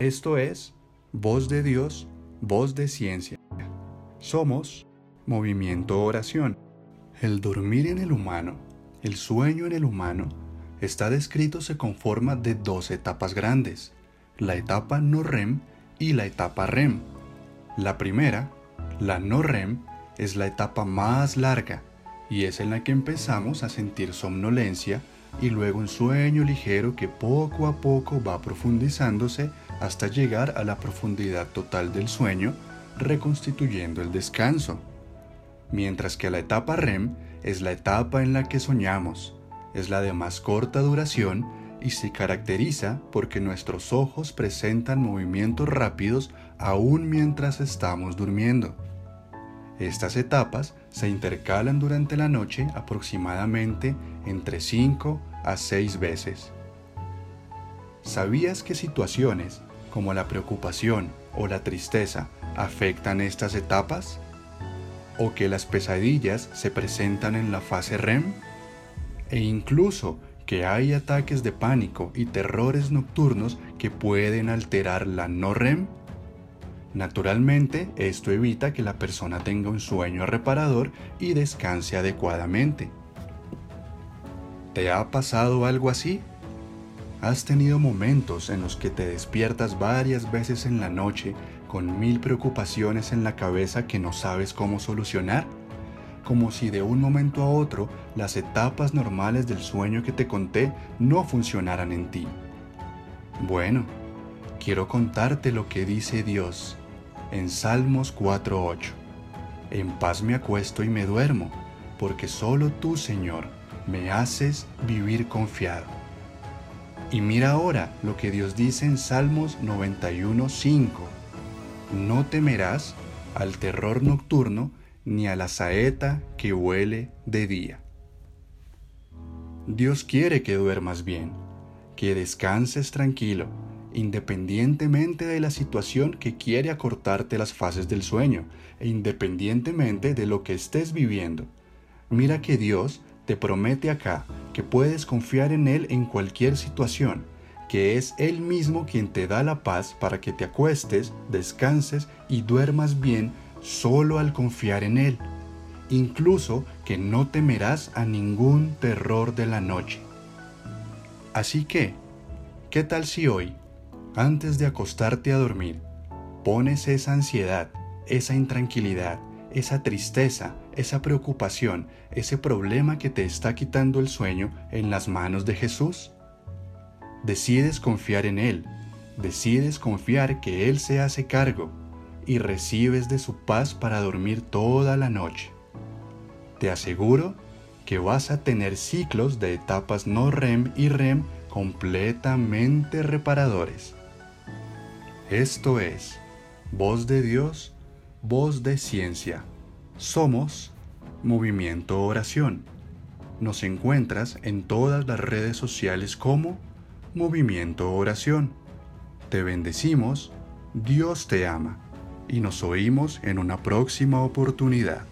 Esto es Voz de Dios, Voz de Ciencia. Somos Movimiento Oración. El dormir en el humano, el sueño en el humano, está descrito se conforma de dos etapas grandes, la etapa no REM y la etapa REM. La primera, la no REM, es la etapa más larga y es en la que empezamos a sentir somnolencia y luego un sueño ligero que poco a poco va profundizándose hasta llegar a la profundidad total del sueño, reconstituyendo el descanso. Mientras que la etapa REM es la etapa en la que soñamos, es la de más corta duración y se caracteriza porque nuestros ojos presentan movimientos rápidos aún mientras estamos durmiendo. Estas etapas se intercalan durante la noche aproximadamente entre 5 a 6 veces. ¿Sabías que situaciones como la preocupación o la tristeza afectan estas etapas? ¿O que las pesadillas se presentan en la fase REM? E incluso que hay ataques de pánico y terrores nocturnos que pueden alterar la no REM? Naturalmente, esto evita que la persona tenga un sueño reparador y descanse adecuadamente. ¿Te ha pasado algo así? ¿Has tenido momentos en los que te despiertas varias veces en la noche con mil preocupaciones en la cabeza que no sabes cómo solucionar? Como si de un momento a otro las etapas normales del sueño que te conté no funcionaran en ti. Bueno, quiero contarte lo que dice Dios en Salmos 4.8. En paz me acuesto y me duermo, porque solo tú, Señor, me haces vivir confiado. Y mira ahora lo que Dios dice en Salmos 91.5. No temerás al terror nocturno ni a la saeta que huele de día. Dios quiere que duermas bien, que descanses tranquilo, independientemente de la situación que quiere acortarte las fases del sueño e independientemente de lo que estés viviendo. Mira que Dios te promete acá que puedes confiar en Él en cualquier situación, que es Él mismo quien te da la paz para que te acuestes, descanses y duermas bien solo al confiar en Él, incluso que no temerás a ningún terror de la noche. Así que, ¿qué tal si hoy antes de acostarte a dormir, pones esa ansiedad, esa intranquilidad, esa tristeza, esa preocupación, ese problema que te está quitando el sueño en las manos de Jesús? Decides confiar en Él, decides confiar que Él se hace cargo y recibes de su paz para dormir toda la noche. Te aseguro que vas a tener ciclos de etapas no REM y REM completamente reparadores. Esto es Voz de Dios, Voz de Ciencia. Somos Movimiento Oración. Nos encuentras en todas las redes sociales como Movimiento Oración. Te bendecimos, Dios te ama y nos oímos en una próxima oportunidad.